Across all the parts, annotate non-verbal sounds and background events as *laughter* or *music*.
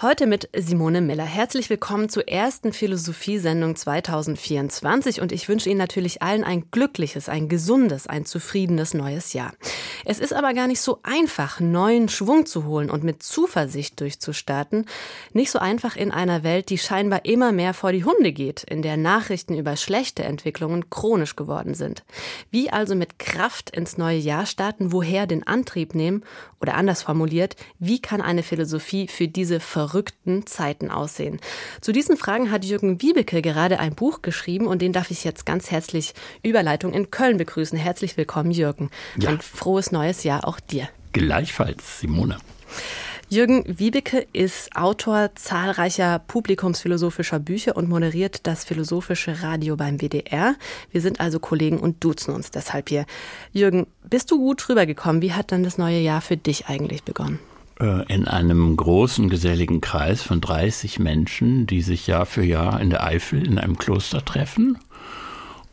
Heute mit Simone Miller. Herzlich willkommen zur ersten Philosophiesendung 2024 und ich wünsche Ihnen natürlich allen ein glückliches, ein gesundes, ein zufriedenes neues Jahr. Es ist aber gar nicht so einfach, neuen Schwung zu holen und mit Zuversicht durchzustarten. Nicht so einfach in einer Welt, die scheinbar immer mehr vor die Hunde geht, in der Nachrichten über schlechte Entwicklungen chronisch geworden sind. Wie also mit Kraft ins neue Jahr starten, woher den Antrieb nehmen oder anders formuliert, wie kann eine Philosophie für diese verrückten Zeiten aussehen? Zu diesen Fragen hat Jürgen Wiebeke gerade ein Buch geschrieben und den darf ich jetzt ganz herzlich Überleitung in Köln begrüßen. Herzlich willkommen, Jürgen. Ja. Ein frohes neues Jahr auch dir. Gleichfalls, Simone. Jürgen Wiebeke ist Autor zahlreicher publikumsphilosophischer Bücher und moderiert das philosophische Radio beim WDR. Wir sind also Kollegen und duzen uns deshalb hier. Jürgen, bist du gut rübergekommen? Wie hat dann das neue Jahr für dich eigentlich begonnen? Äh, in einem großen geselligen Kreis von 30 Menschen, die sich Jahr für Jahr in der Eifel in einem Kloster treffen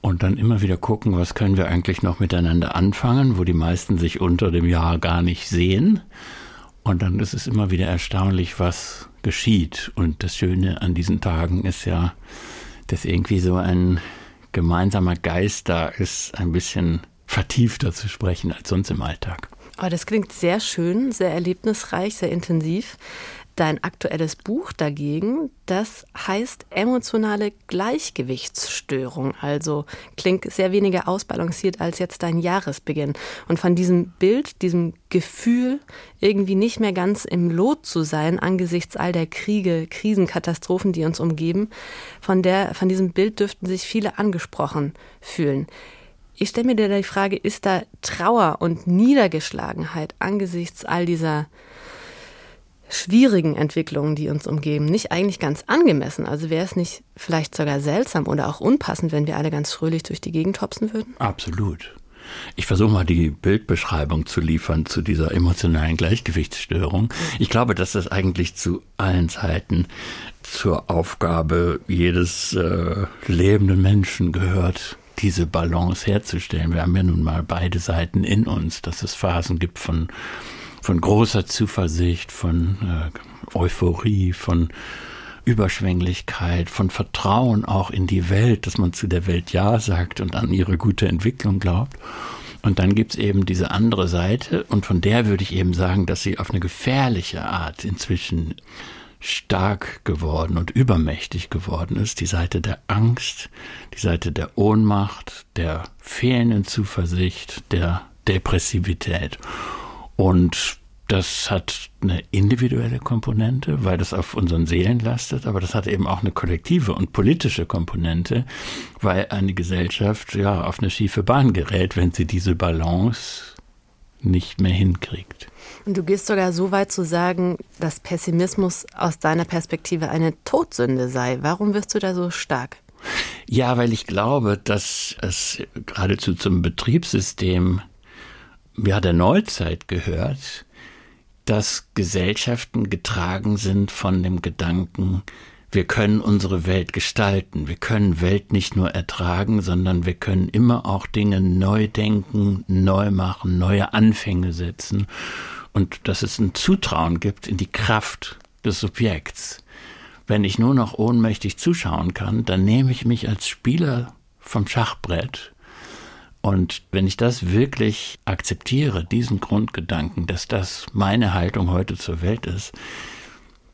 und dann immer wieder gucken, was können wir eigentlich noch miteinander anfangen, wo die meisten sich unter dem Jahr gar nicht sehen. Und dann ist es immer wieder erstaunlich, was geschieht. Und das Schöne an diesen Tagen ist ja, dass irgendwie so ein gemeinsamer Geist da ist, ein bisschen vertiefter zu sprechen als sonst im Alltag. Oh, das klingt sehr schön, sehr erlebnisreich, sehr intensiv. Dein aktuelles Buch dagegen, das heißt emotionale Gleichgewichtsstörung. Also klingt sehr weniger ausbalanciert als jetzt dein Jahresbeginn. Und von diesem Bild, diesem Gefühl, irgendwie nicht mehr ganz im Lot zu sein angesichts all der Kriege, Krisenkatastrophen, die uns umgeben, von, der, von diesem Bild dürften sich viele angesprochen fühlen. Ich stelle mir dir die Frage, ist da Trauer und Niedergeschlagenheit angesichts all dieser schwierigen Entwicklungen, die uns umgeben, nicht eigentlich ganz angemessen? Also wäre es nicht vielleicht sogar seltsam oder auch unpassend, wenn wir alle ganz fröhlich durch die Gegend hopsen würden? Absolut. Ich versuche mal die Bildbeschreibung zu liefern zu dieser emotionalen Gleichgewichtsstörung. Ich glaube, dass das eigentlich zu allen Zeiten zur Aufgabe jedes äh, lebenden Menschen gehört, diese Balance herzustellen. Wir haben ja nun mal beide Seiten in uns, dass es Phasen gibt von, von großer Zuversicht, von äh, Euphorie, von Überschwänglichkeit, von Vertrauen auch in die Welt, dass man zu der Welt Ja sagt und an ihre gute Entwicklung glaubt. Und dann gibt's eben diese andere Seite und von der würde ich eben sagen, dass sie auf eine gefährliche Art inzwischen stark geworden und übermächtig geworden ist, die Seite der Angst, die Seite der Ohnmacht, der fehlenden Zuversicht, der Depressivität. Und das hat eine individuelle Komponente, weil das auf unseren Seelen lastet, aber das hat eben auch eine kollektive und politische Komponente, weil eine Gesellschaft ja auf eine schiefe Bahn gerät, wenn sie diese Balance nicht mehr hinkriegt. Du gehst sogar so weit zu sagen, dass Pessimismus aus deiner Perspektive eine Todsünde sei. Warum wirst du da so stark? Ja, weil ich glaube, dass es geradezu zum Betriebssystem ja, der Neuzeit gehört, dass Gesellschaften getragen sind von dem Gedanken, wir können unsere Welt gestalten. Wir können Welt nicht nur ertragen, sondern wir können immer auch Dinge neu denken, neu machen, neue Anfänge setzen. Und dass es ein Zutrauen gibt in die Kraft des Subjekts. Wenn ich nur noch ohnmächtig zuschauen kann, dann nehme ich mich als Spieler vom Schachbrett. Und wenn ich das wirklich akzeptiere, diesen Grundgedanken, dass das meine Haltung heute zur Welt ist,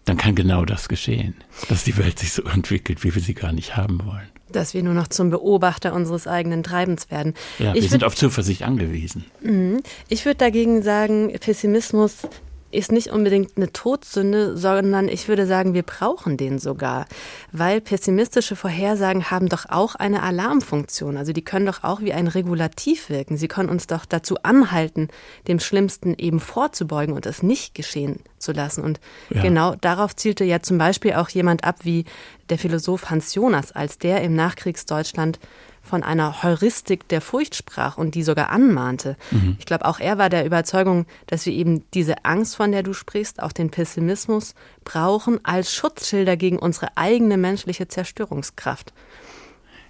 dann kann genau das geschehen, dass die Welt sich so entwickelt, wie wir sie gar nicht haben wollen. Dass wir nur noch zum Beobachter unseres eigenen Treibens werden. Ja, ich wir sind auf Zuversicht angewiesen. Mhm. Ich würde dagegen sagen, Pessimismus ist nicht unbedingt eine Todsünde, sondern ich würde sagen, wir brauchen den sogar. Weil pessimistische Vorhersagen haben doch auch eine Alarmfunktion. Also die können doch auch wie ein Regulativ wirken. Sie können uns doch dazu anhalten, dem Schlimmsten eben vorzubeugen und es nicht geschehen zu lassen. Und ja. genau darauf zielte ja zum Beispiel auch jemand ab wie der Philosoph Hans Jonas, als der im Nachkriegsdeutschland von einer Heuristik der Furcht sprach und die sogar anmahnte. Mhm. Ich glaube, auch er war der Überzeugung, dass wir eben diese Angst, von der du sprichst, auch den Pessimismus brauchen als Schutzschilder gegen unsere eigene menschliche Zerstörungskraft.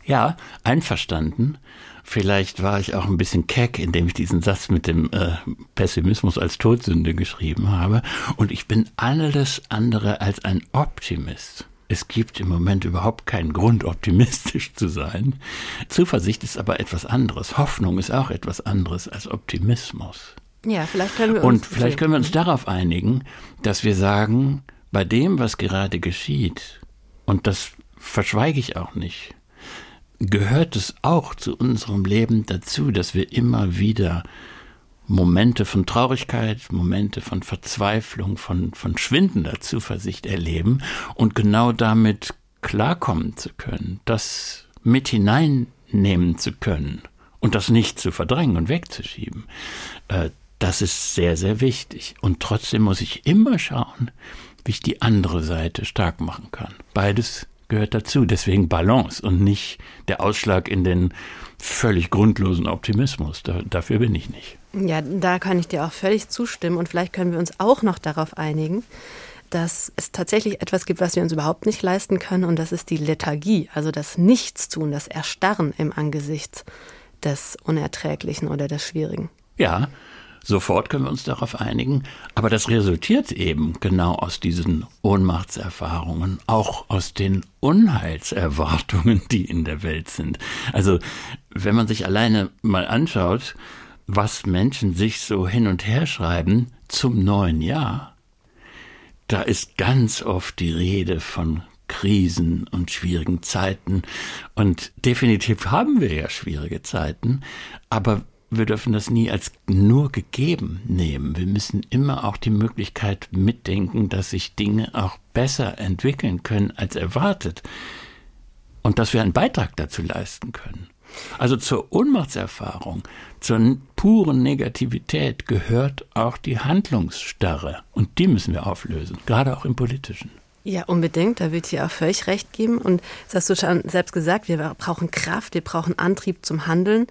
Ja, einverstanden. Vielleicht war ich auch ein bisschen keck, indem ich diesen Satz mit dem äh, Pessimismus als Todsünde geschrieben habe. Und ich bin alles andere als ein Optimist. Es gibt im Moment überhaupt keinen Grund, optimistisch zu sein. Zuversicht ist aber etwas anderes. Hoffnung ist auch etwas anderes als Optimismus. Ja, vielleicht können wir uns. Und vielleicht können wir uns darauf einigen, dass wir sagen, bei dem, was gerade geschieht, und das verschweige ich auch nicht, gehört es auch zu unserem Leben dazu, dass wir immer wieder Momente von Traurigkeit, Momente von Verzweiflung, von, von schwindender Zuversicht erleben und genau damit klarkommen zu können, das mit hineinnehmen zu können und das nicht zu verdrängen und wegzuschieben. Äh, das ist sehr, sehr wichtig. Und trotzdem muss ich immer schauen, wie ich die andere Seite stark machen kann. Beides gehört dazu. Deswegen Balance und nicht der Ausschlag in den völlig grundlosen Optimismus. Da, dafür bin ich nicht. Ja, da kann ich dir auch völlig zustimmen. Und vielleicht können wir uns auch noch darauf einigen, dass es tatsächlich etwas gibt, was wir uns überhaupt nicht leisten können. Und das ist die Lethargie, also das Nichtstun, das Erstarren im Angesicht des Unerträglichen oder des Schwierigen. Ja, Sofort können wir uns darauf einigen. Aber das resultiert eben genau aus diesen Ohnmachtserfahrungen, auch aus den Unheilserwartungen, die in der Welt sind. Also, wenn man sich alleine mal anschaut, was Menschen sich so hin und her schreiben zum neuen Jahr, da ist ganz oft die Rede von Krisen und schwierigen Zeiten. Und definitiv haben wir ja schwierige Zeiten, aber wir dürfen das nie als nur gegeben nehmen. Wir müssen immer auch die Möglichkeit mitdenken, dass sich Dinge auch besser entwickeln können als erwartet und dass wir einen Beitrag dazu leisten können. Also zur Ohnmachtserfahrung, zur puren Negativität gehört auch die Handlungsstarre und die müssen wir auflösen, gerade auch im politischen. Ja, unbedingt. Da würde ich dir auch völlig recht geben. Und das hast du schon selbst gesagt, wir brauchen Kraft, wir brauchen Antrieb zum Handeln.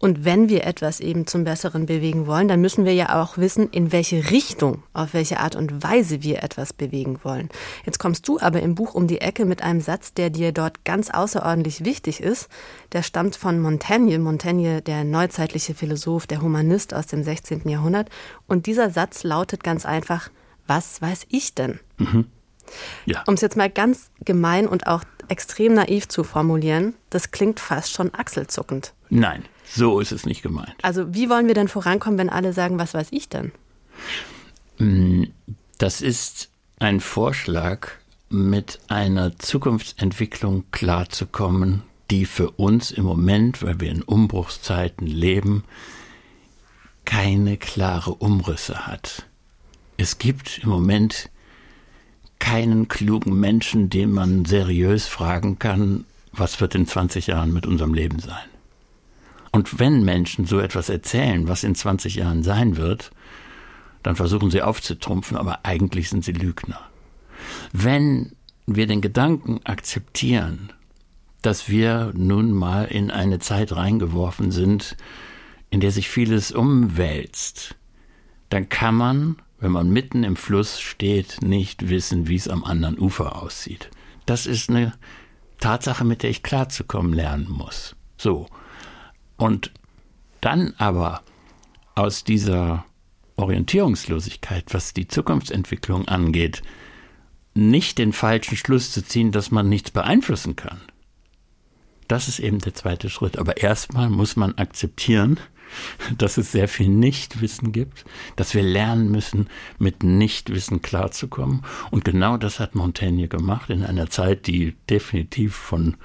Und wenn wir etwas eben zum Besseren bewegen wollen, dann müssen wir ja auch wissen, in welche Richtung, auf welche Art und Weise wir etwas bewegen wollen. Jetzt kommst du aber im Buch um die Ecke mit einem Satz, der dir dort ganz außerordentlich wichtig ist. Der stammt von Montaigne. Montaigne, der neuzeitliche Philosoph, der Humanist aus dem 16. Jahrhundert. Und dieser Satz lautet ganz einfach, was weiß ich denn? Mhm. Ja. Um es jetzt mal ganz gemein und auch extrem naiv zu formulieren, das klingt fast schon achselzuckend. Nein. So ist es nicht gemeint. Also wie wollen wir denn vorankommen, wenn alle sagen, was weiß ich denn? Mm, das ist ein Vorschlag, mit einer Zukunftsentwicklung klarzukommen, die für uns im Moment, weil wir in Umbruchszeiten leben, keine klare Umrisse hat. Es gibt im Moment keinen klugen Menschen, den man seriös fragen kann, was wird in 20 Jahren mit unserem Leben sein. Und wenn Menschen so etwas erzählen, was in 20 Jahren sein wird, dann versuchen sie aufzutrumpfen, aber eigentlich sind sie Lügner. Wenn wir den Gedanken akzeptieren, dass wir nun mal in eine Zeit reingeworfen sind, in der sich vieles umwälzt, dann kann man, wenn man mitten im Fluss steht, nicht wissen, wie es am anderen Ufer aussieht. Das ist eine Tatsache, mit der ich klarzukommen lernen muss. So. Und dann aber aus dieser Orientierungslosigkeit, was die Zukunftsentwicklung angeht, nicht den falschen Schluss zu ziehen, dass man nichts beeinflussen kann. Das ist eben der zweite Schritt. Aber erstmal muss man akzeptieren, *laughs* dass es sehr viel Nichtwissen gibt, dass wir lernen müssen, mit Nichtwissen klarzukommen. Und genau das hat Montaigne gemacht in einer Zeit, die definitiv von,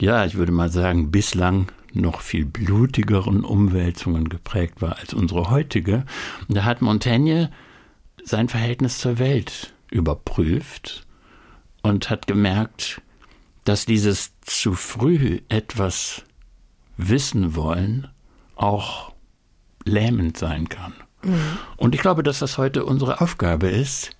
ja, ich würde mal sagen, bislang noch viel blutigeren Umwälzungen geprägt war als unsere heutige. Und da hat Montaigne sein Verhältnis zur Welt überprüft und hat gemerkt, dass dieses zu früh etwas wissen wollen auch lähmend sein kann. Mhm. Und ich glaube, dass das heute unsere Aufgabe ist,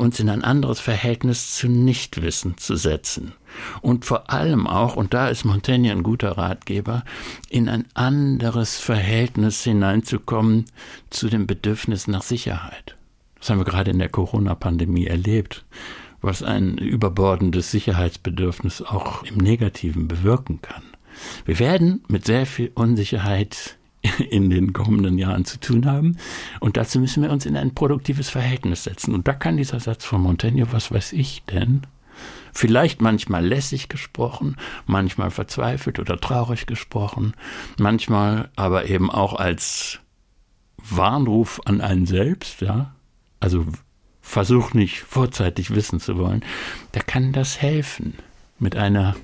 uns in ein anderes Verhältnis zu Nichtwissen zu setzen. Und vor allem auch, und da ist Montaigne ein guter Ratgeber, in ein anderes Verhältnis hineinzukommen zu dem Bedürfnis nach Sicherheit. Das haben wir gerade in der Corona-Pandemie erlebt, was ein überbordendes Sicherheitsbedürfnis auch im Negativen bewirken kann. Wir werden mit sehr viel Unsicherheit *laughs* in den kommenden Jahren zu tun haben. Und dazu müssen wir uns in ein produktives Verhältnis setzen. Und da kann dieser Satz von Montaigne, was weiß ich denn, vielleicht manchmal lässig gesprochen, manchmal verzweifelt oder traurig gesprochen, manchmal aber eben auch als Warnruf an einen selbst, ja. Also versuch nicht vorzeitig wissen zu wollen. Da kann das helfen, mit einer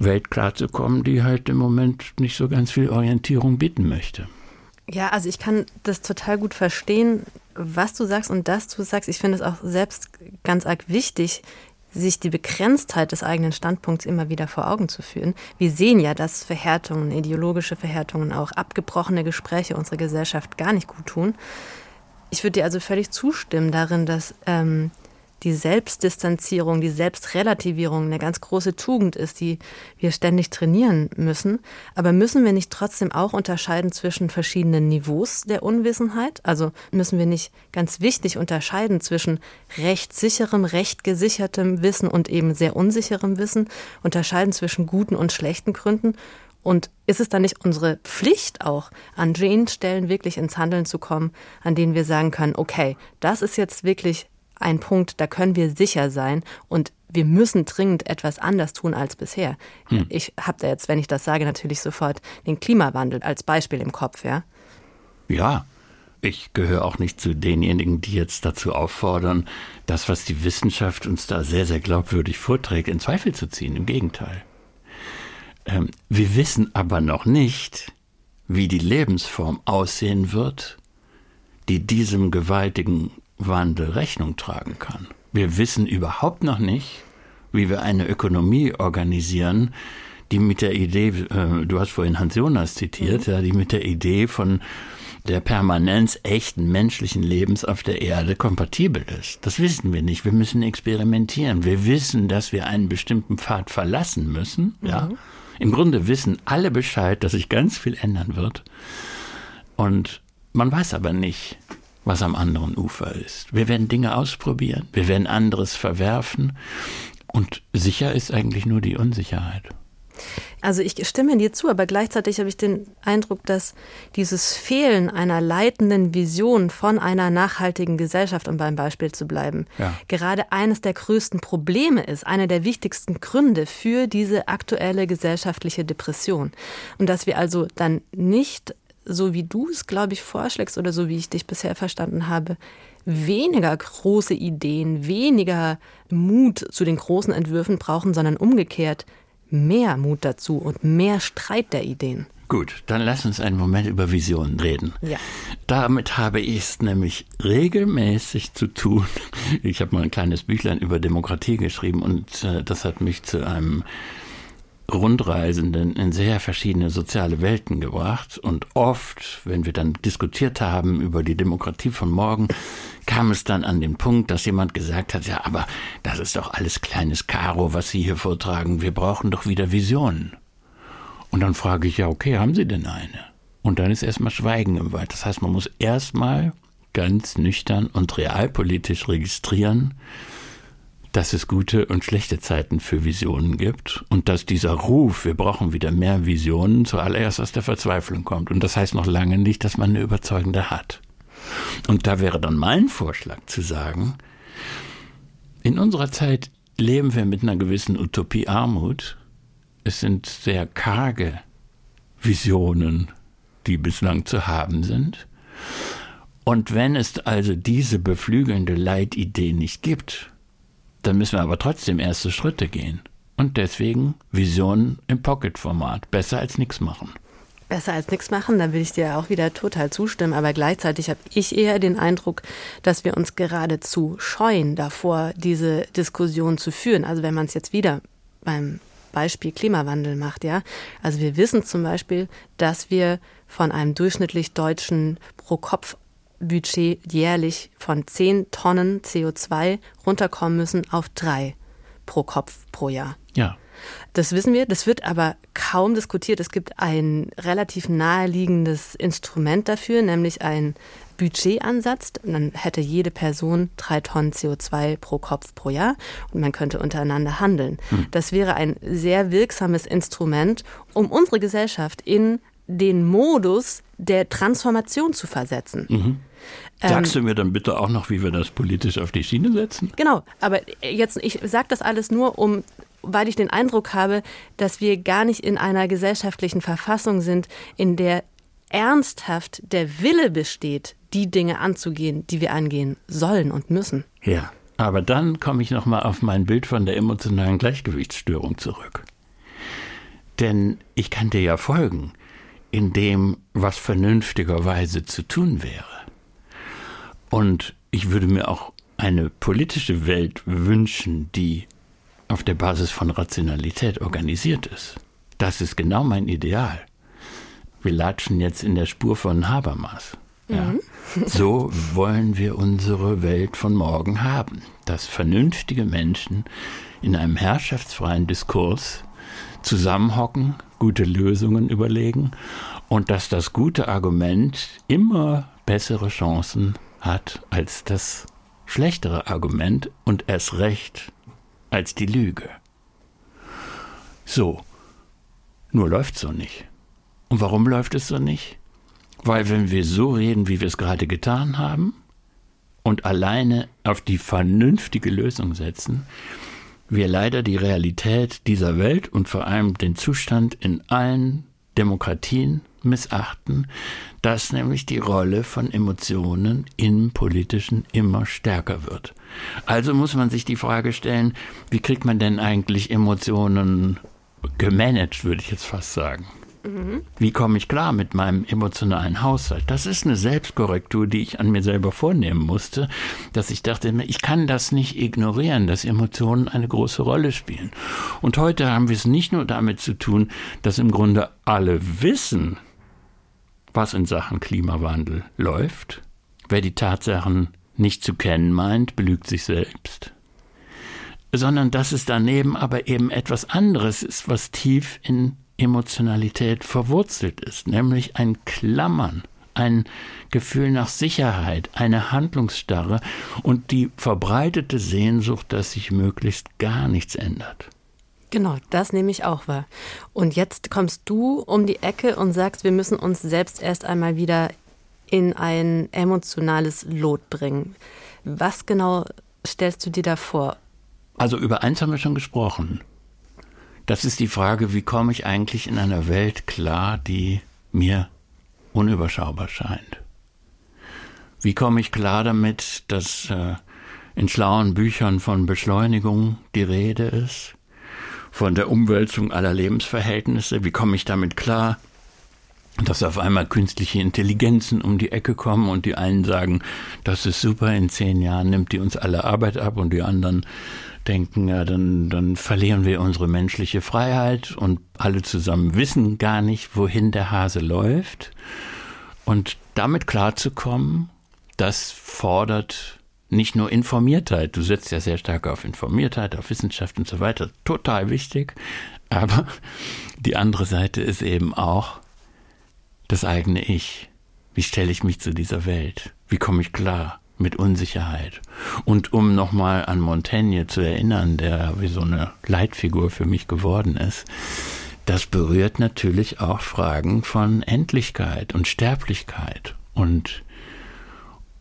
Welt klarzukommen, die halt im Moment nicht so ganz viel Orientierung bieten möchte. Ja, also ich kann das total gut verstehen, was du sagst und dass du sagst. Ich finde es auch selbst ganz arg wichtig, sich die Begrenztheit des eigenen Standpunkts immer wieder vor Augen zu führen. Wir sehen ja, dass Verhärtungen, ideologische Verhärtungen, auch abgebrochene Gespräche unserer Gesellschaft gar nicht gut tun. Ich würde dir also völlig zustimmen darin, dass ähm, die Selbstdistanzierung, die Selbstrelativierung eine ganz große Tugend ist, die wir ständig trainieren müssen. Aber müssen wir nicht trotzdem auch unterscheiden zwischen verschiedenen Niveaus der Unwissenheit? Also müssen wir nicht ganz wichtig unterscheiden zwischen rechtssicherem, rechtgesichertem Wissen und eben sehr unsicherem Wissen, unterscheiden zwischen guten und schlechten Gründen? Und ist es dann nicht unsere Pflicht auch, an den Stellen wirklich ins Handeln zu kommen, an denen wir sagen können, okay, das ist jetzt wirklich ein Punkt, da können wir sicher sein und wir müssen dringend etwas anders tun als bisher. Hm. Ich habe da jetzt, wenn ich das sage, natürlich sofort den Klimawandel als Beispiel im Kopf, ja? Ja, ich gehöre auch nicht zu denjenigen, die jetzt dazu auffordern, das, was die Wissenschaft uns da sehr, sehr glaubwürdig vorträgt, in Zweifel zu ziehen. Im Gegenteil. Ähm, wir wissen aber noch nicht, wie die Lebensform aussehen wird, die diesem gewaltigen Wandel Rechnung tragen kann. Wir wissen überhaupt noch nicht, wie wir eine Ökonomie organisieren, die mit der Idee, äh, du hast vorhin Hans Jonas zitiert, mhm. ja, die mit der Idee von der Permanenz echten menschlichen Lebens auf der Erde kompatibel ist. Das wissen wir nicht. Wir müssen experimentieren. Wir wissen, dass wir einen bestimmten Pfad verlassen müssen. Ja. Mhm. Im Grunde wissen alle Bescheid, dass sich ganz viel ändern wird. Und man weiß aber nicht, was am anderen Ufer ist. Wir werden Dinge ausprobieren, wir werden anderes verwerfen und sicher ist eigentlich nur die Unsicherheit. Also ich stimme dir zu, aber gleichzeitig habe ich den Eindruck, dass dieses Fehlen einer leitenden Vision von einer nachhaltigen Gesellschaft, um beim Beispiel zu bleiben, ja. gerade eines der größten Probleme ist, einer der wichtigsten Gründe für diese aktuelle gesellschaftliche Depression. Und dass wir also dann nicht so wie du es, glaube ich, vorschlägst oder so wie ich dich bisher verstanden habe, weniger große Ideen, weniger Mut zu den großen Entwürfen brauchen, sondern umgekehrt mehr Mut dazu und mehr Streit der Ideen. Gut, dann lass uns einen Moment über Visionen reden. Ja. Damit habe ich es nämlich regelmäßig zu tun. Ich habe mal ein kleines Büchlein über Demokratie geschrieben und äh, das hat mich zu einem Rundreisenden in sehr verschiedene soziale Welten gebracht. Und oft, wenn wir dann diskutiert haben über die Demokratie von morgen, kam es dann an den Punkt, dass jemand gesagt hat, ja, aber das ist doch alles kleines Karo, was Sie hier vortragen. Wir brauchen doch wieder Visionen. Und dann frage ich ja, okay, haben Sie denn eine? Und dann ist erstmal Schweigen im Wald. Das heißt, man muss erstmal ganz nüchtern und realpolitisch registrieren, dass es gute und schlechte Zeiten für Visionen gibt und dass dieser Ruf, wir brauchen wieder mehr Visionen, zuallererst aus der Verzweiflung kommt. Und das heißt noch lange nicht, dass man eine überzeugende hat. Und da wäre dann mein Vorschlag zu sagen, in unserer Zeit leben wir mit einer gewissen Utopie Armut. Es sind sehr karge Visionen, die bislang zu haben sind. Und wenn es also diese beflügelnde Leitidee nicht gibt, dann müssen wir aber trotzdem erste Schritte gehen. Und deswegen Vision im Pocket-Format. Besser als nichts machen. Besser als nichts machen, da will ich dir auch wieder total zustimmen. Aber gleichzeitig habe ich eher den Eindruck, dass wir uns geradezu scheuen davor, diese Diskussion zu führen. Also wenn man es jetzt wieder beim Beispiel Klimawandel macht, ja. Also wir wissen zum Beispiel, dass wir von einem durchschnittlich deutschen pro Kopf Budget jährlich von 10 Tonnen CO2 runterkommen müssen auf drei pro Kopf pro Jahr. Ja. Das wissen wir, das wird aber kaum diskutiert. Es gibt ein relativ naheliegendes Instrument dafür, nämlich ein Budgetansatz. dann hätte jede Person drei Tonnen CO2 pro Kopf pro Jahr und man könnte untereinander handeln. Hm. Das wäre ein sehr wirksames Instrument, um unsere Gesellschaft in den Modus der Transformation zu versetzen. Mhm. Sagst ähm, du mir dann bitte auch noch, wie wir das politisch auf die Schiene setzen? Genau, aber jetzt, ich sage das alles nur, um weil ich den Eindruck habe, dass wir gar nicht in einer gesellschaftlichen Verfassung sind, in der ernsthaft der Wille besteht, die Dinge anzugehen, die wir angehen sollen und müssen. Ja, aber dann komme ich noch mal auf mein Bild von der emotionalen Gleichgewichtsstörung zurück. Denn ich kann dir ja folgen in dem, was vernünftigerweise zu tun wäre. Und ich würde mir auch eine politische Welt wünschen, die auf der Basis von Rationalität organisiert ist. Das ist genau mein Ideal. Wir latschen jetzt in der Spur von Habermas. Ja. Mhm. *laughs* *laughs* So wollen wir unsere Welt von morgen haben, dass vernünftige Menschen in einem herrschaftsfreien Diskurs zusammenhocken, gute Lösungen überlegen und dass das gute Argument immer bessere Chancen hat als das schlechtere Argument und erst recht als die Lüge. So, nur läuft so nicht. Und warum läuft es so nicht? Weil wenn wir so reden, wie wir es gerade getan haben, und alleine auf die vernünftige Lösung setzen, wir leider die Realität dieser Welt und vor allem den Zustand in allen Demokratien missachten, dass nämlich die Rolle von Emotionen im Politischen immer stärker wird. Also muss man sich die Frage stellen, wie kriegt man denn eigentlich Emotionen gemanagt, würde ich jetzt fast sagen. Wie komme ich klar mit meinem emotionalen Haushalt? Das ist eine Selbstkorrektur, die ich an mir selber vornehmen musste, dass ich dachte, ich kann das nicht ignorieren, dass Emotionen eine große Rolle spielen. Und heute haben wir es nicht nur damit zu tun, dass im Grunde alle wissen, was in Sachen Klimawandel läuft. Wer die Tatsachen nicht zu kennen meint, belügt sich selbst. Sondern dass es daneben aber eben etwas anderes ist, was tief in Emotionalität verwurzelt ist, nämlich ein Klammern, ein Gefühl nach Sicherheit, eine Handlungsstarre und die verbreitete Sehnsucht, dass sich möglichst gar nichts ändert. Genau, das nehme ich auch wahr. Und jetzt kommst du um die Ecke und sagst, wir müssen uns selbst erst einmal wieder in ein emotionales Lot bringen. Was genau stellst du dir da vor? Also über eins haben wir schon gesprochen. Das ist die Frage, wie komme ich eigentlich in einer Welt klar, die mir unüberschaubar scheint? Wie komme ich klar damit, dass äh, in schlauen Büchern von Beschleunigung die Rede ist? von der Umwälzung aller Lebensverhältnisse. Wie komme ich damit klar? dass auf einmal künstliche Intelligenzen um die Ecke kommen und die einen sagen, das ist super, in zehn Jahren nimmt die uns alle Arbeit ab und die anderen denken, ja, dann, dann verlieren wir unsere menschliche Freiheit und alle zusammen wissen gar nicht, wohin der Hase läuft. Und damit klarzukommen, das fordert nicht nur Informiertheit, du setzt ja sehr stark auf Informiertheit, auf Wissenschaft und so weiter, total wichtig, aber die andere Seite ist eben auch das eigene Ich. Wie stelle ich mich zu dieser Welt? Wie komme ich klar mit Unsicherheit? Und um nochmal an Montaigne zu erinnern, der wie so eine Leitfigur für mich geworden ist, das berührt natürlich auch Fragen von Endlichkeit und Sterblichkeit und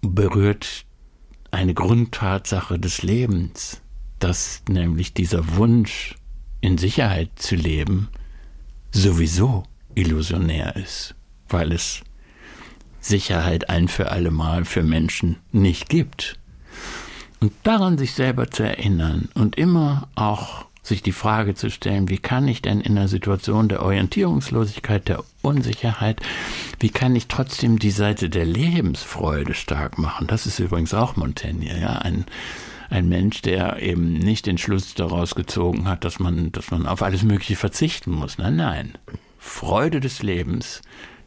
berührt eine Grundtatsache des Lebens, dass nämlich dieser Wunsch, in Sicherheit zu leben, sowieso illusionär ist, weil es Sicherheit ein für allemal für Menschen nicht gibt. Und daran sich selber zu erinnern und immer auch sich die Frage zu stellen, wie kann ich denn in einer Situation der Orientierungslosigkeit, der Unsicherheit, wie kann ich trotzdem die Seite der Lebensfreude stark machen? Das ist übrigens auch Montaigne, ja, ein, ein Mensch, der eben nicht den Schluss daraus gezogen hat, dass man, dass man auf alles Mögliche verzichten muss. Nein, nein. Freude des Lebens,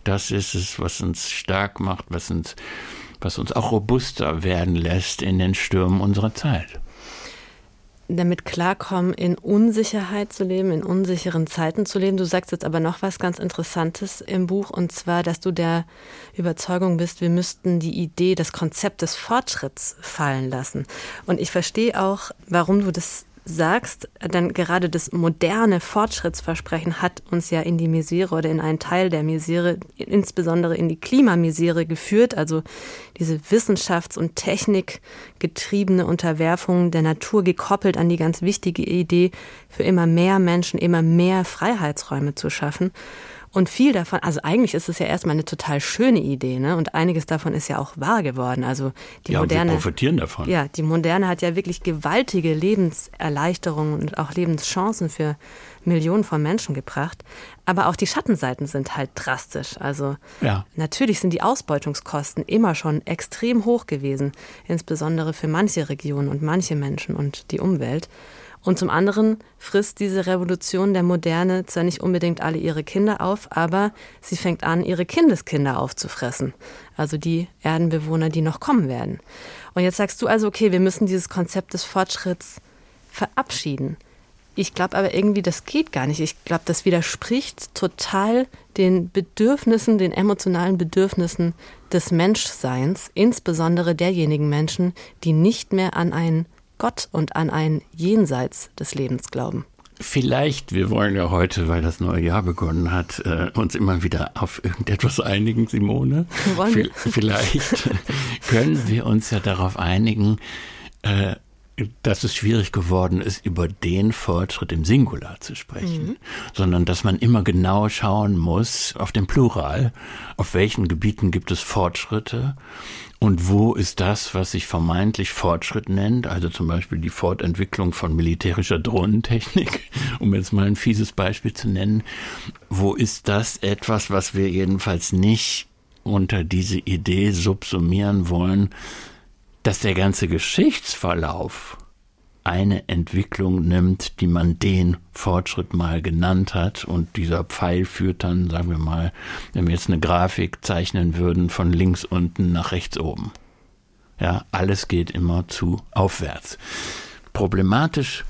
das ist es, was uns stark macht, was uns, was uns auch robuster werden lässt in den Stürmen unserer Zeit. damit klarkommen, in Unsicherheit zu leben, in unsicheren Zeiten zu leben. Du sagst jetzt aber noch was ganz Interessantes im Buch, und zwar, dass du der Überzeugung bist, wir müssten die Idee, das Konzept des Fortschritts fallen lassen. Und ich verstehe auch, warum du das sagst, denn gerade das moderne Fortschrittsversprechen hat uns ja in die Misere oder in einen Teil der Misere, insbesondere in die Klimamisere geführt, also diese wissenschafts- und technikgetriebene Unterwerfung der Natur gekoppelt an die ganz wichtige Idee, für immer mehr Menschen immer mehr Freiheitsräume zu schaffen. Und viel davon, also eigentlich ist es ja erstmal eine total schöne Idee, ne? Und einiges davon ist ja auch wahr geworden. Also die ja, moderne. Wir profitieren davon. Ja, die moderne hat ja wirklich gewaltige Lebenserleichterungen und auch Lebenschancen für Millionen von Menschen gebracht. Aber auch die Schattenseiten sind halt drastisch. Also ja. natürlich sind die Ausbeutungskosten immer schon extrem hoch gewesen, insbesondere für manche Regionen und manche Menschen und die Umwelt. Und zum anderen frisst diese Revolution der Moderne zwar nicht unbedingt alle ihre Kinder auf, aber sie fängt an, ihre Kindeskinder aufzufressen. Also die Erdenbewohner, die noch kommen werden. Und jetzt sagst du also, okay, wir müssen dieses Konzept des Fortschritts verabschieden. Ich glaube aber irgendwie, das geht gar nicht. Ich glaube, das widerspricht total den Bedürfnissen, den emotionalen Bedürfnissen des Menschseins, insbesondere derjenigen Menschen, die nicht mehr an ein Gott und an ein Jenseits des Lebens glauben. Vielleicht, wir wollen ja heute, weil das neue Jahr begonnen hat, äh, uns immer wieder auf irgendetwas einigen, Simone. *laughs* Wollen wir? Vielleicht *laughs* können wir uns ja darauf einigen, äh, dass es schwierig geworden ist, über den Fortschritt im Singular zu sprechen, mhm. sondern dass man immer genau schauen muss auf den Plural, auf welchen Gebieten gibt es Fortschritte und wo ist das, was sich vermeintlich Fortschritt nennt, also zum Beispiel die Fortentwicklung von militärischer Drohnentechnik, *laughs* um jetzt mal ein fieses Beispiel zu nennen, wo ist das etwas, was wir jedenfalls nicht unter diese Idee subsumieren wollen, dass der ganze Geschichtsverlauf eine Entwicklung nimmt, die man den Fortschritt mal genannt hat und dieser Pfeil führt dann, sagen wir mal, wenn wir jetzt eine Grafik zeichnen würden, von links unten nach rechts oben. Ja, alles geht immer zu aufwärts. Problematisch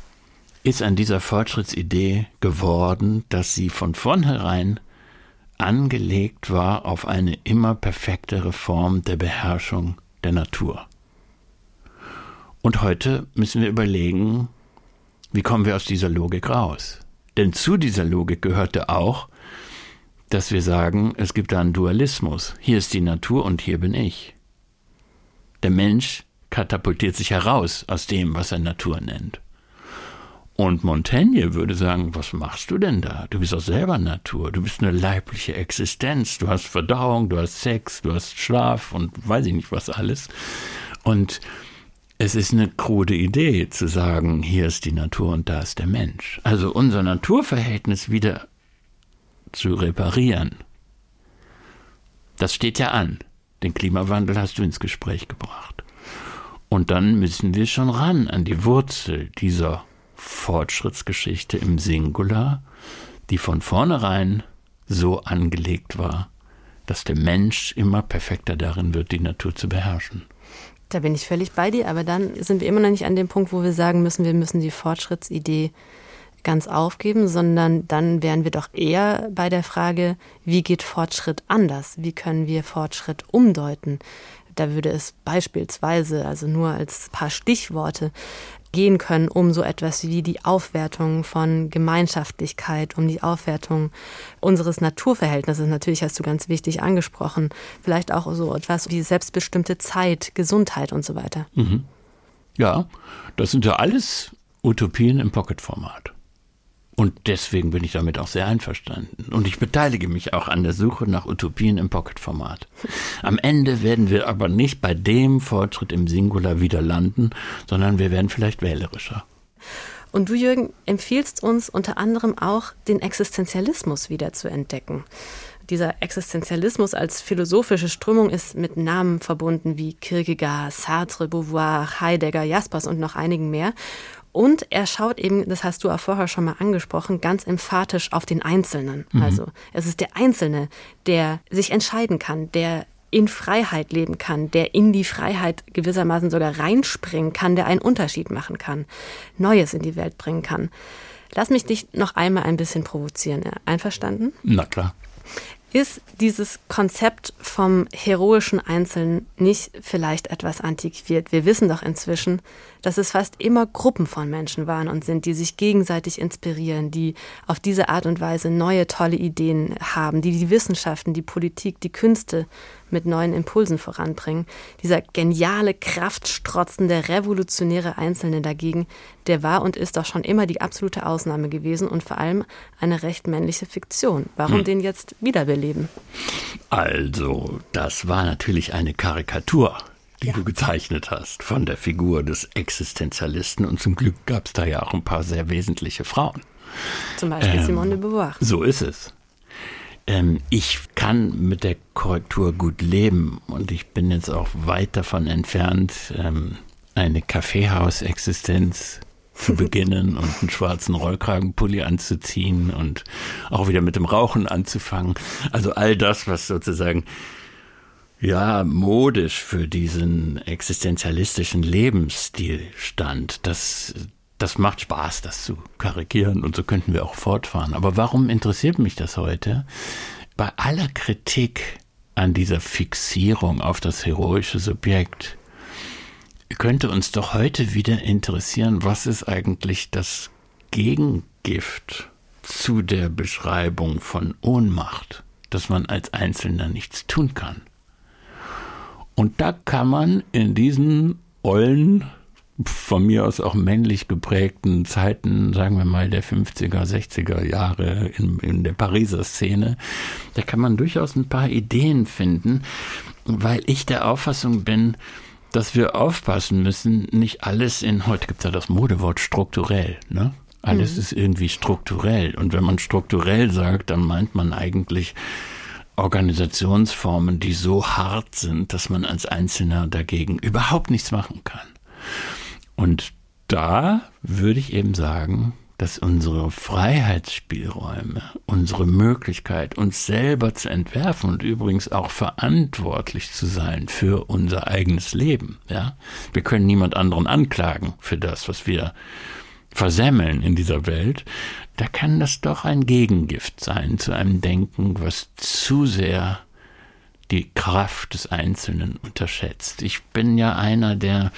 ist an dieser Fortschrittsidee geworden, dass sie von vornherein angelegt war auf eine immer perfektere Form der Beherrschung der Natur. Und heute müssen wir überlegen, wie kommen wir aus dieser Logik raus? Denn zu dieser Logik gehörte auch, dass wir sagen, es gibt da einen Dualismus. Hier ist die Natur und hier bin ich. Der Mensch katapultiert sich heraus aus dem, was er Natur nennt. Und Montaigne würde sagen, was machst du denn da? Du bist doch selber Natur, du bist eine leibliche Existenz, du hast Verdauung, du hast Sex, du hast Schlaf und weiß ich nicht was alles. Und es ist eine krude Idee zu sagen, hier ist die Natur und da ist der Mensch. Also unser Naturverhältnis wieder zu reparieren. Das steht ja an. Den Klimawandel hast du ins Gespräch gebracht. Und dann müssen wir schon ran an die Wurzel dieser Fortschrittsgeschichte im Singular, die von vornherein so angelegt war, dass der Mensch immer perfekter darin wird, die Natur zu beherrschen. Da bin ich völlig bei dir, aber dann sind wir immer noch nicht an dem Punkt, wo wir sagen müssen, wir müssen die Fortschrittsidee ganz aufgeben, sondern dann wären wir doch eher bei der Frage, wie geht Fortschritt anders? Wie können wir Fortschritt umdeuten? Da würde es beispielsweise, also nur als paar Stichworte, gehen können, um so etwas wie die Aufwertung von Gemeinschaftlichkeit, um die Aufwertung unseres Naturverhältnisses. Natürlich hast du ganz wichtig angesprochen. Vielleicht auch so etwas wie selbstbestimmte Zeit, Gesundheit und so weiter. Mhm. Ja, das sind ja alles Utopien im Pocket-Format. Und deswegen bin ich damit auch sehr einverstanden. Und ich beteilige mich auch an der Suche nach Utopien im Pocket-Format. Am Ende werden wir aber nicht bei dem Fortschritt im Singular wieder landen, sondern wir werden vielleicht wählerischer. Und du, Jürgen, empfiehlst uns unter anderem auch, den Existenzialismus wieder zu entdecken. Dieser Existenzialismus als philosophische Strömung ist mit Namen verbunden wie Kierkegaard, Sartre, Beauvoir, Heidegger, Jaspers und noch einigen mehr. Und er schaut eben, das hast du auch vorher schon mal angesprochen, ganz emphatisch auf den Einzelnen. Mhm. Also es ist der Einzelne, der sich entscheiden kann, der in Freiheit leben kann, der in die Freiheit gewissermaßen sogar reinspringen kann, der einen Unterschied machen kann, Neues in die Welt bringen kann. Lass mich dich noch einmal ein bisschen provozieren. Einverstanden? Na klar. Ist dieses Konzept vom heroischen Einzelnen nicht vielleicht etwas antiquiert? Wir wissen doch inzwischen, dass es fast immer Gruppen von Menschen waren und sind, die sich gegenseitig inspirieren, die auf diese Art und Weise neue, tolle Ideen haben, die die Wissenschaften, die Politik, die Künste mit neuen Impulsen voranbringen. Dieser geniale, kraftstrotzende, revolutionäre Einzelne dagegen, der war und ist doch schon immer die absolute Ausnahme gewesen und vor allem eine recht männliche Fiktion. Warum hm. den jetzt wiederbeleben? Also, das war natürlich eine Karikatur die ja. du gezeichnet hast von der Figur des Existenzialisten. Und zum Glück gab es da ja auch ein paar sehr wesentliche Frauen. Zum Beispiel ähm, Simone de Beauvoir. So ist es. Ähm, ich kann mit der Korrektur gut leben und ich bin jetzt auch weit davon entfernt, ähm, eine Kaffeehausexistenz zu *laughs* beginnen und einen schwarzen Rollkragenpulli anzuziehen und auch wieder mit dem Rauchen anzufangen. Also all das, was sozusagen ja, modisch für diesen existenzialistischen Lebensstil stand. Das, das macht Spaß, das zu karikieren und so könnten wir auch fortfahren. Aber warum interessiert mich das heute? Bei aller Kritik an dieser Fixierung auf das heroische Subjekt könnte uns doch heute wieder interessieren, was ist eigentlich das Gegengift zu der Beschreibung von Ohnmacht, dass man als Einzelner nichts tun kann. Und da kann man in diesen ollen, von mir aus auch männlich geprägten Zeiten, sagen wir mal der 50er, 60er Jahre in, in der Pariser Szene, da kann man durchaus ein paar Ideen finden, weil ich der Auffassung bin, dass wir aufpassen müssen, nicht alles in, heute gibt es ja das Modewort strukturell, ne? Alles mhm. ist irgendwie strukturell. Und wenn man strukturell sagt, dann meint man eigentlich Organisationsformen, die so hart sind, dass man als Einzelner dagegen überhaupt nichts machen kann. Und da würde ich eben sagen, dass unsere Freiheitsspielräume, unsere Möglichkeit, uns selber zu entwerfen und übrigens auch verantwortlich zu sein für unser eigenes Leben, ja. Wir können niemand anderen anklagen für das, was wir versemmeln in dieser Welt, da kann das doch ein Gegengift sein zu einem Denken, was zu sehr die Kraft des Einzelnen unterschätzt. Ich bin ja einer, der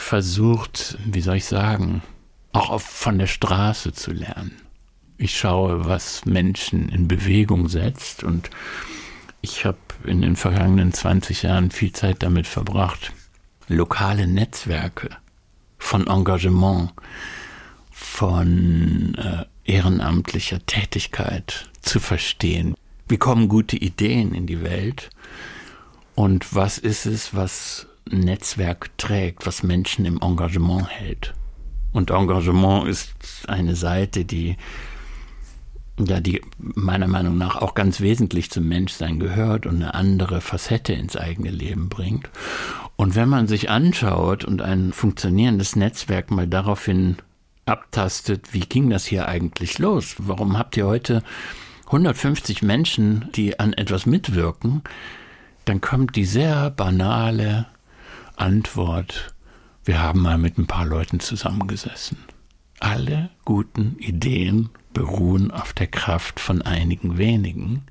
versucht, wie soll ich sagen, auch von der Straße zu lernen. Ich schaue, was Menschen in Bewegung setzt und ich habe in den vergangenen 20 Jahren viel Zeit damit verbracht, lokale Netzwerke von Engagement, von äh, ehrenamtlicher Tätigkeit zu verstehen. Wie kommen gute Ideen in die Welt? Und was ist es, was Netzwerk trägt, was Menschen im Engagement hält? Und Engagement ist eine Seite, die ja, die meiner Meinung nach auch ganz wesentlich zum Menschsein gehört und eine andere Facette ins eigene Leben bringt. Und wenn man sich anschaut und ein funktionierendes Netzwerk mal daraufhin abtastet, wie ging das hier eigentlich los? Warum habt ihr heute 150 Menschen, die an etwas mitwirken? Dann kommt die sehr banale Antwort, wir haben mal mit ein paar Leuten zusammengesessen. Alle guten Ideen beruhen auf der Kraft von einigen wenigen.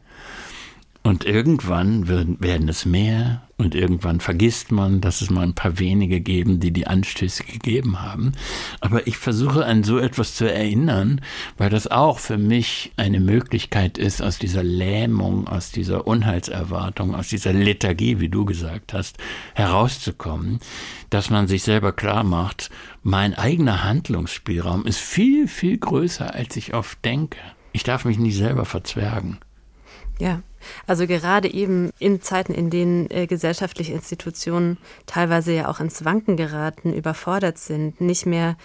Und irgendwann werden es mehr und irgendwann vergisst man, dass es mal ein paar wenige geben, die die Anstöße gegeben haben. Aber ich versuche an so etwas zu erinnern, weil das auch für mich eine Möglichkeit ist, aus dieser Lähmung, aus dieser Unheilserwartung, aus dieser Lethargie, wie du gesagt hast, herauszukommen, dass man sich selber klar macht, mein eigener Handlungsspielraum ist viel, viel größer, als ich oft denke. Ich darf mich nicht selber verzwergen. Ja, also gerade eben in Zeiten, in denen äh, gesellschaftliche Institutionen teilweise ja auch ins Wanken geraten, überfordert sind, nicht mehr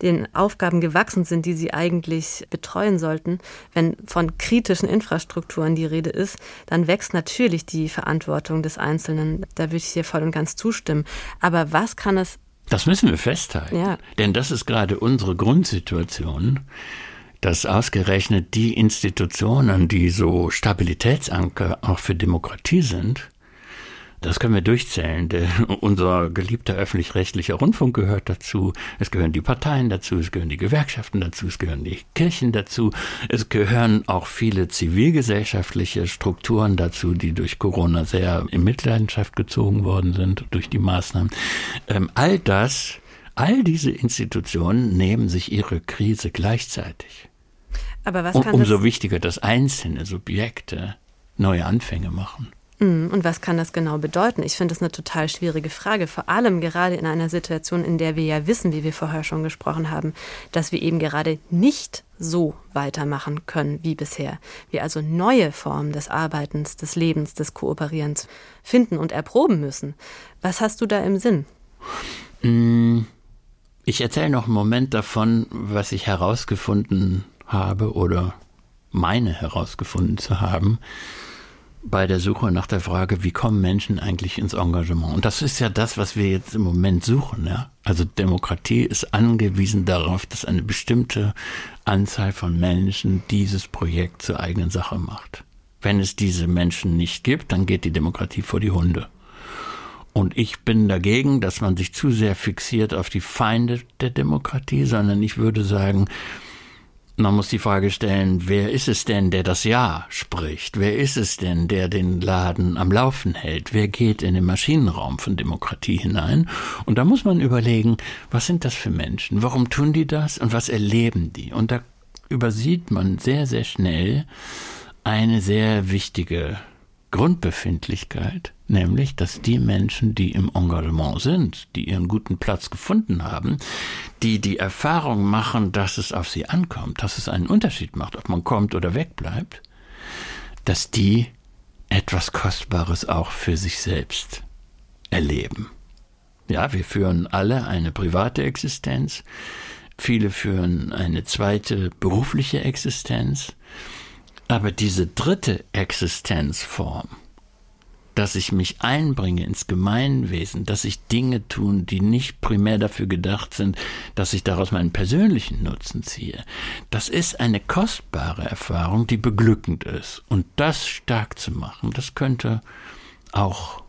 den Aufgaben gewachsen sind, die sie eigentlich betreuen sollten, wenn von kritischen Infrastrukturen die Rede ist, dann wächst natürlich die Verantwortung des Einzelnen. Da würde ich dir voll und ganz zustimmen. Aber was kann es das müssen wir festhalten. Ja. Denn das ist gerade unsere Grundsituation dass ausgerechnet die Institutionen, die so Stabilitätsanker auch für Demokratie sind, Das können wir durchzählen. Der, *laughs* unser geliebter öffentlich-rechtlicher Rundfunk gehört dazu. Es gehören die Parteien dazu, es gehören die Gewerkschaften dazu, es gehören die Kirchen dazu. Es gehören auch viele zivilgesellschaftliche Strukturen dazu, die durch Corona sehr in Mitleidenschaft gezogen worden sind durch die Maßnahmen. Ähm, all das, all diese Institutionen nehmen sich ihre Krise gleichzeitig. Aber was kann umso das, wichtiger, dass einzelne Subjekte neue Anfänge machen. Mm, und was kann das genau bedeuten? Ich finde das eine total schwierige Frage, vor allem gerade in einer Situation, in der wir ja wissen, wie wir vorher schon gesprochen haben, dass wir eben gerade nicht so weitermachen können wie bisher. Wir also neue Formen des Arbeitens, des Lebens, des Kooperierens finden und erproben müssen. Was hast du da im Sinn? Mm, Ich erzähle noch einen Moment davon, was ich herausgefunden habe oder meine herausgefunden zu haben bei der Suche nach der Frage, wie kommen Menschen eigentlich ins Engagement? Und das ist ja das, was wir jetzt im Moment suchen. Ja? Also Demokratie ist angewiesen darauf, dass eine bestimmte Anzahl von Menschen dieses Projekt zur eigenen Sache macht. Wenn es diese Menschen nicht gibt, dann geht die Demokratie vor die Hunde. Und ich bin dagegen, dass man sich zu sehr fixiert auf die Feinde der Demokratie, sondern ich würde sagen, man muss die Frage stellen, wer ist es denn, der das Ja spricht? Wer ist es denn, der den Laden am Laufen hält? Wer geht in den Maschinenraum von Demokratie hinein? Und da muss man überlegen, was sind das für Menschen? Warum tun die das? Und was erleben die? Und da übersieht man sehr, sehr schnell eine sehr wichtige Grundbefindlichkeit, nämlich, dass die Menschen, die im Engagement sind, die ihren guten Platz gefunden haben, die die Erfahrung machen, dass es auf sie ankommt, dass es einen Unterschied macht, ob man kommt oder wegbleibt, dass die etwas Kostbares auch für sich selbst erleben. Ja, wir führen alle eine private Existenz, viele führen eine zweite berufliche Existenz, aber diese dritte Existenzform, dass ich mich einbringe ins Gemeinwesen, dass ich Dinge tun, die nicht primär dafür gedacht sind, dass ich daraus meinen persönlichen Nutzen ziehe. Das ist eine kostbare Erfahrung, die beglückend ist. Und das stark zu machen, das könnte auch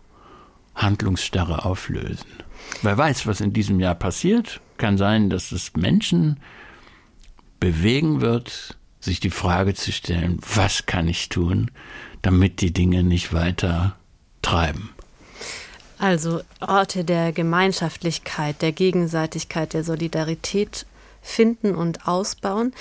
Handlungsstarre auflösen. Wer weiß, was in diesem Jahr passiert, kann sein, dass es Menschen bewegen wird, sich die Frage zu stellen, was kann ich tun, damit die Dinge nicht weiter treiben. Also Orte der Gemeinschaftlichkeit, der Gegenseitigkeit, der Solidarität finden und ausbauen.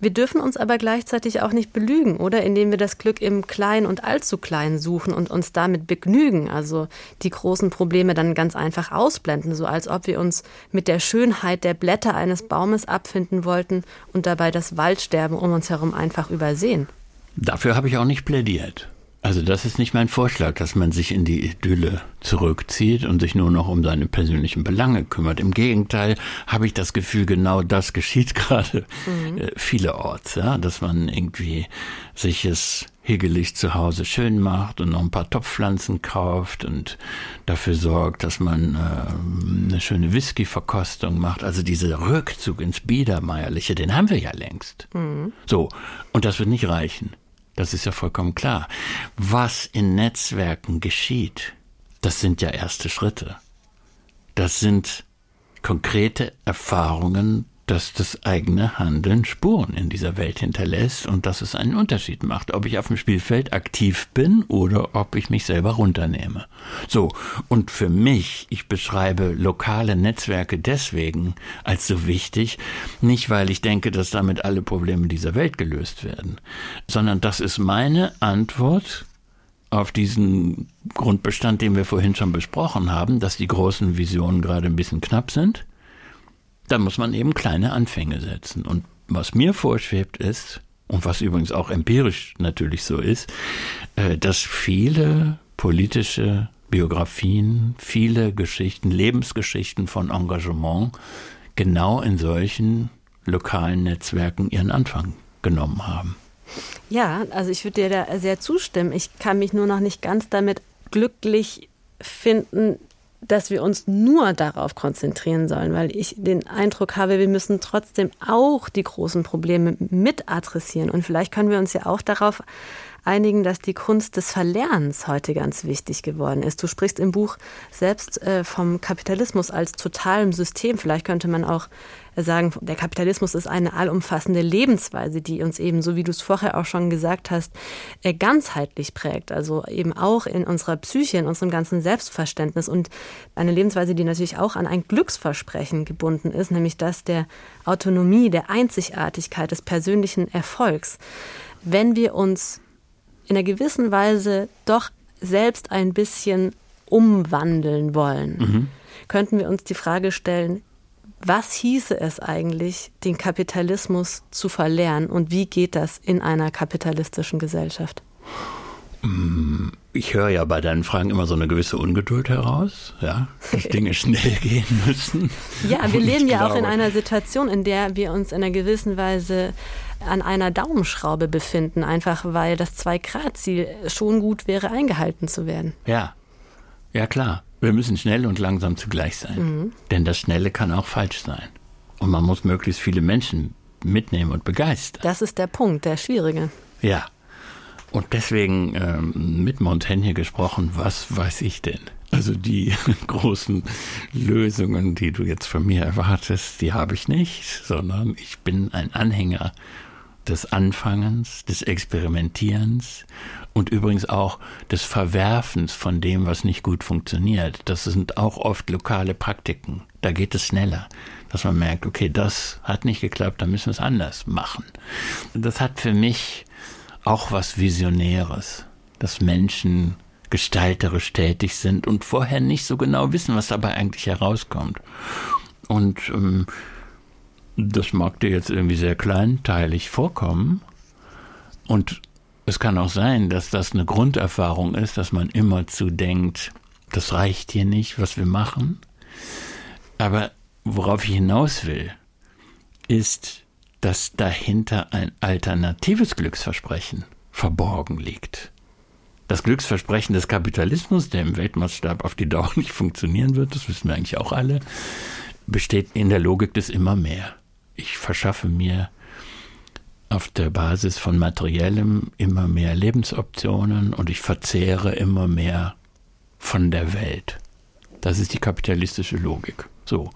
Wir dürfen uns aber gleichzeitig auch nicht belügen, oder? Indem wir das Glück im Kleinen und allzu Kleinen suchen und uns damit begnügen, also die großen Probleme dann ganz einfach ausblenden, so als ob wir uns mit der Schönheit der Blätter eines Baumes abfinden wollten und dabei das Waldsterben um uns herum einfach übersehen. Dafür habe ich auch nicht plädiert. Also das ist nicht mein Vorschlag, dass man sich in die Idylle zurückzieht und sich nur noch um seine persönlichen Belange kümmert. Im Gegenteil habe ich das Gefühl, genau das geschieht *laughs* gerade mhm. äh, vielerorts, ja, dass man irgendwie sich es higgelig zu Hause schön macht und noch ein paar Topfpflanzen kauft und dafür sorgt, dass man äh, eine schöne Whisky-Verkostung macht. Also dieser Rückzug ins Biedermeierliche, den haben wir ja längst. Mhm. So, und das wird nicht reichen. Das ist ja vollkommen klar. Was in Netzwerken geschieht, das sind ja erste Schritte. Das sind konkrete Erfahrungen dass das eigene Handeln Spuren in dieser Welt hinterlässt und dass es einen Unterschied macht, ob ich auf dem Spielfeld aktiv bin oder ob ich mich selber runternehme. So, und für mich, ich beschreibe lokale Netzwerke deswegen als so wichtig, nicht weil ich denke, dass damit alle Probleme dieser Welt gelöst werden, sondern das ist meine Antwort auf diesen Grundbestand, den wir vorhin schon besprochen haben, dass die großen Visionen gerade ein bisschen knapp sind da muss man eben kleine Anfänge setzen. Und was mir vorschwebt ist, und was übrigens auch empirisch natürlich so ist, äh, dass viele politische Biografien, viele Geschichten, Lebensgeschichten von Engagement genau in solchen lokalen Netzwerken ihren Anfang genommen haben. Ja, also ich würde dir da sehr zustimmen. Ich kann mich nur noch nicht ganz damit glücklich finden, dass wir uns nur darauf konzentrieren sollen, weil ich den Eindruck habe, wir müssen trotzdem auch die großen Probleme mit adressieren. Und vielleicht können wir uns ja auch darauf einigen, dass die Kunst des Verlernens heute ganz wichtig geworden ist. Du sprichst im Buch selbst äh, vom Kapitalismus als totalem System. Vielleicht könnte man auch sagen, der Kapitalismus ist eine allumfassende Lebensweise, die uns eben, so wie du es vorher auch schon gesagt hast, äh, ganzheitlich prägt. Also eben auch in unserer Psyche, in unserem ganzen Selbstverständnis und eine Lebensweise, die natürlich auch an ein Glücksversprechen gebunden ist, nämlich das der Autonomie, der Einzigartigkeit des persönlichen Erfolgs. Wenn wir uns in einer gewissen Weise doch selbst ein bisschen umwandeln wollen, mhm. könnten wir uns die Frage stellen, was hieße es eigentlich, den Kapitalismus zu verlernen und wie geht das in einer kapitalistischen Gesellschaft? Mm, ich höre ja bei deinen Fragen immer so eine gewisse Ungeduld heraus, ja, dass *laughs* Dinge schnell gehen müssen. Ja, wir leben ja auch in einer Situation, in der wir uns in einer gewissen Weise an einer Daumenschraube befinden, einfach weil das Zwei-Grad-Ziel schon gut wäre, eingehalten zu werden. Ja, ja klar. Wir müssen schnell und langsam zugleich sein. Mhm. Denn das Schnelle kann auch falsch sein. Und man muss möglichst viele Menschen mitnehmen und begeistern. Das ist der Punkt, der Schwierige. Ja. Und deswegen ähm, mit Montaigne gesprochen, was weiß ich denn? Also die *laughs* großen Lösungen, die du jetzt von mir erwartest, die habe ich nicht, sondern ich bin ein Anhänger des Anfangens, des Experimentierens und übrigens auch des Verwerfens von dem, was nicht gut funktioniert. Das sind auch oft lokale Praktiken. Da geht es schneller, dass man merkt, okay, das hat nicht geklappt, da müssen wir es anders machen. Das hat für mich auch was Visionäres, dass Menschen gestalterisch tätig sind und vorher nicht so genau wissen, was dabei eigentlich herauskommt. Und ähm, das mag dir jetzt irgendwie sehr kleinteilig vorkommen. Und es kann auch sein, dass das eine Grunderfahrung ist, dass man immerzu denkt, das reicht hier nicht, was wir machen. Aber worauf ich hinaus will, ist, dass dahinter ein alternatives Glücksversprechen verborgen liegt. Das Glücksversprechen des Kapitalismus, der im Weltmaßstab auf die Dauer *laughs* nicht funktionieren wird, das wissen wir eigentlich auch alle, besteht in der Logik des immer mehr ich verschaffe mir auf der Basis von materiellem immer mehr Lebensoptionen und ich verzehre immer mehr von der Welt. Das ist die kapitalistische Logik. So.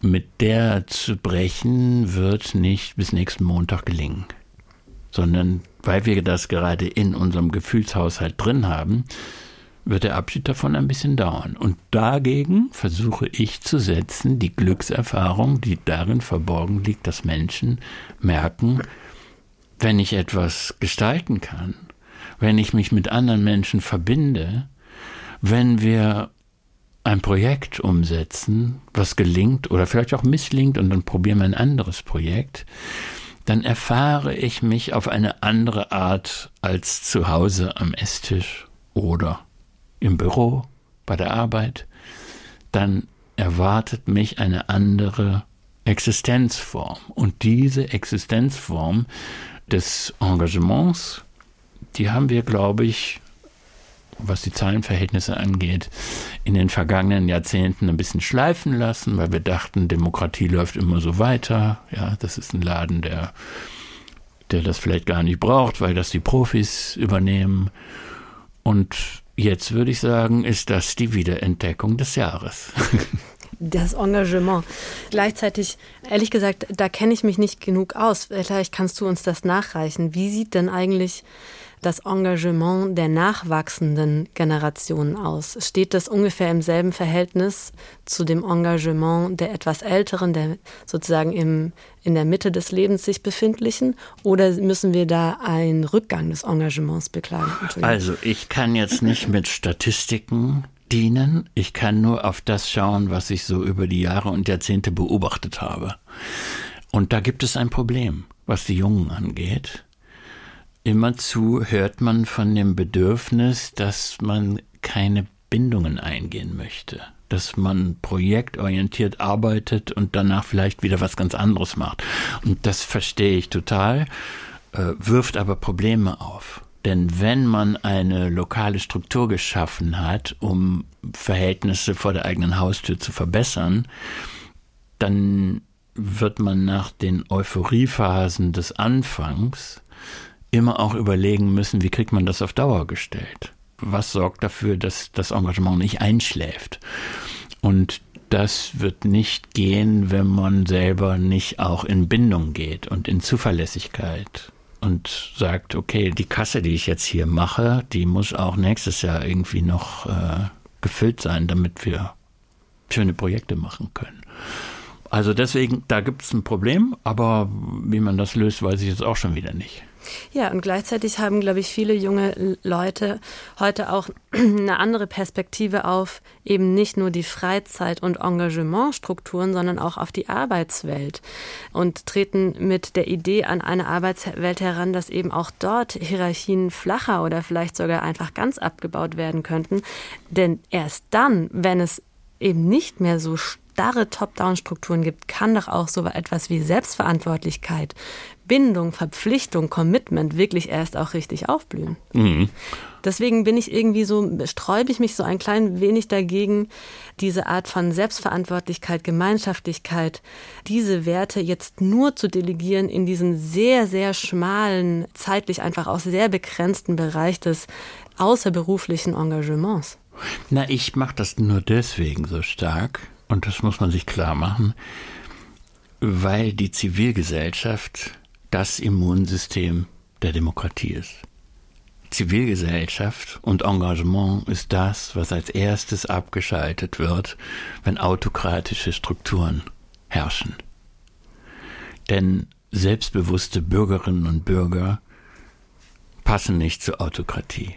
Mit der zu brechen wird nicht bis nächsten Montag gelingen, sondern weil wir das gerade in unserem Gefühlshaushalt drin haben, wird der Abschied davon ein bisschen dauern. Und dagegen versuche ich zu setzen die Glückserfahrung, die darin verborgen liegt, dass Menschen merken, wenn ich etwas gestalten kann, wenn ich mich mit anderen Menschen verbinde, wenn wir ein Projekt umsetzen, was gelingt oder vielleicht auch misslingt und dann probieren wir ein anderes Projekt, dann erfahre ich mich auf eine andere Art als zu Hause am Esstisch oder im Büro, bei der Arbeit, dann erwartet mich eine andere Existenzform. Und diese Existenzform des Engagements, die haben wir, glaube ich, was die Zahlenverhältnisse angeht, in den vergangenen Jahrzehnten ein bisschen schleifen lassen, weil wir dachten, Demokratie läuft immer so weiter. Ja, das ist ein Laden, der, der das vielleicht gar nicht braucht, weil das die Profis übernehmen. Und Jetzt würde ich sagen, ist das die Wiederentdeckung des Jahres. *laughs* Das Engagement. Gleichzeitig, ehrlich gesagt, da kenne ich mich nicht genug aus. Vielleicht kannst du uns das nachreichen. Wie sieht denn eigentlich das Engagement der nachwachsenden Generationen aus? Steht das ungefähr im selben Verhältnis zu dem Engagement der etwas älteren, der sozusagen im, in der Mitte des Lebens sich befindlichen? Oder müssen wir da einen Rückgang des Engagements beklagen? Also ich kann jetzt nicht mit Statistiken dienen. Ich kann nur auf das schauen, was ich so über die Jahre und Jahrzehnte beobachtet habe. Und da gibt es ein Problem, was die Jungen angeht. Immerzu hört man von dem Bedürfnis, dass man keine Bindungen eingehen möchte, dass man projektorientiert arbeitet und danach vielleicht wieder was ganz anderes macht. Und das verstehe ich total, äh, wirft aber Probleme auf. Denn wenn man eine lokale Struktur geschaffen hat, um Verhältnisse vor der eigenen Haustür zu verbessern, dann wird man nach den Euphoriephasen des Anfangs immer auch überlegen müssen, wie kriegt man das auf Dauer gestellt? Was sorgt dafür, dass das Engagement nicht einschläft? Und das wird nicht gehen, wenn man selber nicht auch in Bindung geht und in Zuverlässigkeit und sagt, okay, die Kasse, die ich jetzt hier mache, die muss auch nächstes Jahr irgendwie noch äh, gefüllt sein, damit wir schöne Projekte machen können. Also deswegen, da gibt es ein Problem, aber wie man das löst, weiß ich jetzt auch schon wieder nicht. Ja, und gleichzeitig haben, glaube ich, viele junge Leute heute auch *clears throat* eine andere Perspektive auf eben nicht nur die Freizeit- und Engagementstrukturen, sondern auch auf die Arbeitswelt und treten mit der Idee an eine Arbeitswelt heran, dass eben auch dort Hierarchien flacher oder vielleicht sogar einfach ganz abgebaut werden könnten. Denn erst dann, wenn es eben nicht mehr so starre Top-Down-Strukturen gibt, kann doch auch so etwas wie Selbstverantwortlichkeit, Bindung, Verpflichtung, Commitment wirklich erst auch richtig aufblühen. Mhm. Deswegen bin ich irgendwie so, sträube ich mich so ein klein wenig dagegen, diese Art von Selbstverantwortlichkeit, Gemeinschaftlichkeit, diese Werte jetzt nur zu delegieren in diesen sehr, sehr schmalen, zeitlich einfach auch sehr begrenzten Bereich des außerberuflichen Engagements. Na, ich mache das nur deswegen so stark, und das muss man sich klar machen, weil die Zivilgesellschaft das Immunsystem der Demokratie ist. Zivilgesellschaft und Engagement ist das, was als erstes abgeschaltet wird, wenn autokratische Strukturen herrschen. Denn selbstbewusste Bürgerinnen und Bürger passen nicht zur Autokratie.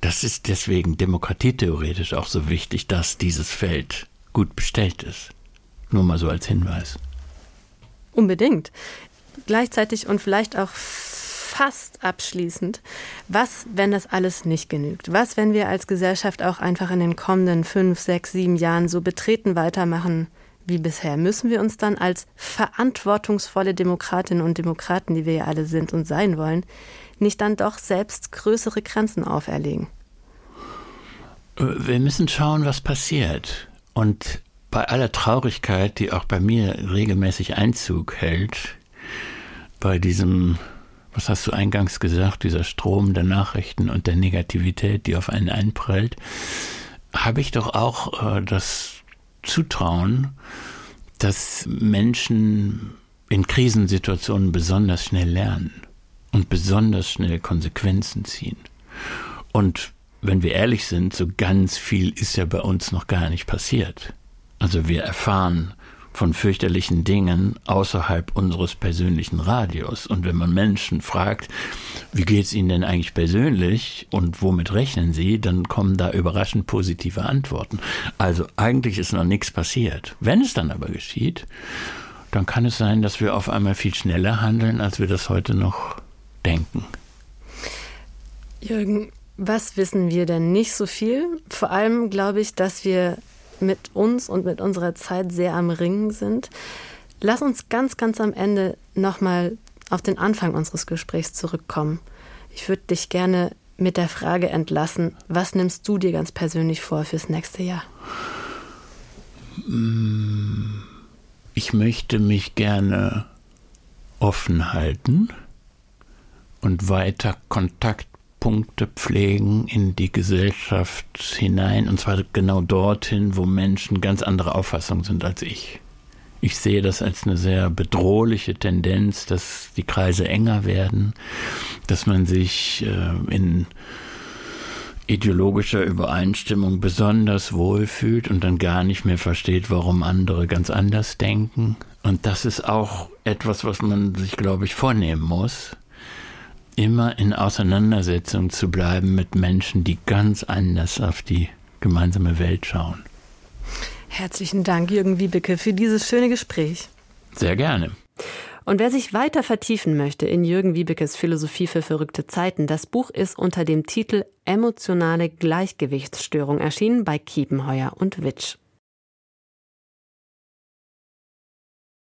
Das ist deswegen demokratietheoretisch auch so wichtig, dass dieses Feld gut bestellt ist. Nur mal so als Hinweis. Unbedingt. Gleichzeitig und vielleicht auch fast abschließend, was, wenn das alles nicht genügt? Was, wenn wir als Gesellschaft auch einfach in den kommenden fünf, sechs, sieben Jahren so betreten weitermachen wie bisher? Müssen wir uns dann als verantwortungsvolle Demokratinnen und Demokraten, die wir ja alle sind und sein wollen, nicht dann doch selbst größere Grenzen auferlegen? Äh, wir müssen schauen, was passiert. Und bei aller Traurigkeit, die auch bei mir regelmäßig Einzug hält, bei diesem, was hast du eingangs gesagt, dieser Strom der Nachrichten und der Negativität, die auf einen einprellt, habe ich doch auch äh, das Zutrauen, dass Menschen in Krisensituationen besonders schnell lernen und besonders schnell Konsequenzen ziehen. Und wenn wir ehrlich sind, so ganz viel ist ja bei uns noch gar nicht passiert. Also wir erfahren von fürchterlichen Dingen außerhalb unseres persönlichen Radios. Und wenn man Menschen fragt, wie geht es ihnen denn eigentlich persönlich und womit rechnen sie, dann kommen da überraschend positive Antworten. Also eigentlich ist noch nichts passiert. Wenn es dann aber geschieht, dann kann es sein, dass wir auf einmal viel schneller handeln, als wir das heute noch denken. Jürgen, was wissen wir denn nicht so viel? Vor allem glaube ich, dass wir mit uns und mit unserer Zeit sehr am Ringen sind. Lass uns ganz, ganz am Ende nochmal auf den Anfang unseres Gesprächs zurückkommen. Ich würde dich gerne mit der Frage entlassen, was nimmst du dir ganz persönlich vor fürs nächste Jahr? Ich möchte mich gerne offen halten und weiter Kontaktpunkte pflegen in die Gesellschaft hinein, und zwar genau dorthin, wo Menschen ganz andere Auffassungen sind als ich. Ich sehe das als eine sehr bedrohliche Tendenz, dass die Kreise enger werden, dass man sich äh, in ideologischer Übereinstimmung besonders wohlfühlt und dann gar nicht mehr versteht, warum andere ganz anders denken. Und das ist auch etwas, was man sich, glaube ich, vornehmen muss, immer in Auseinandersetzung zu bleiben mit Menschen, die ganz anders auf die gemeinsame Welt schauen. Herzlichen Dank, Jürgen Wiebeke, für dieses schöne Gespräch. Sehr gerne. Und wer sich weiter vertiefen möchte in Jürgen Wiebekes Philosophie für verrückte Zeiten, das Buch ist unter dem Titel Emotionale Gleichgewichtsstörung erschienen bei Kiepenheuer und Witsch.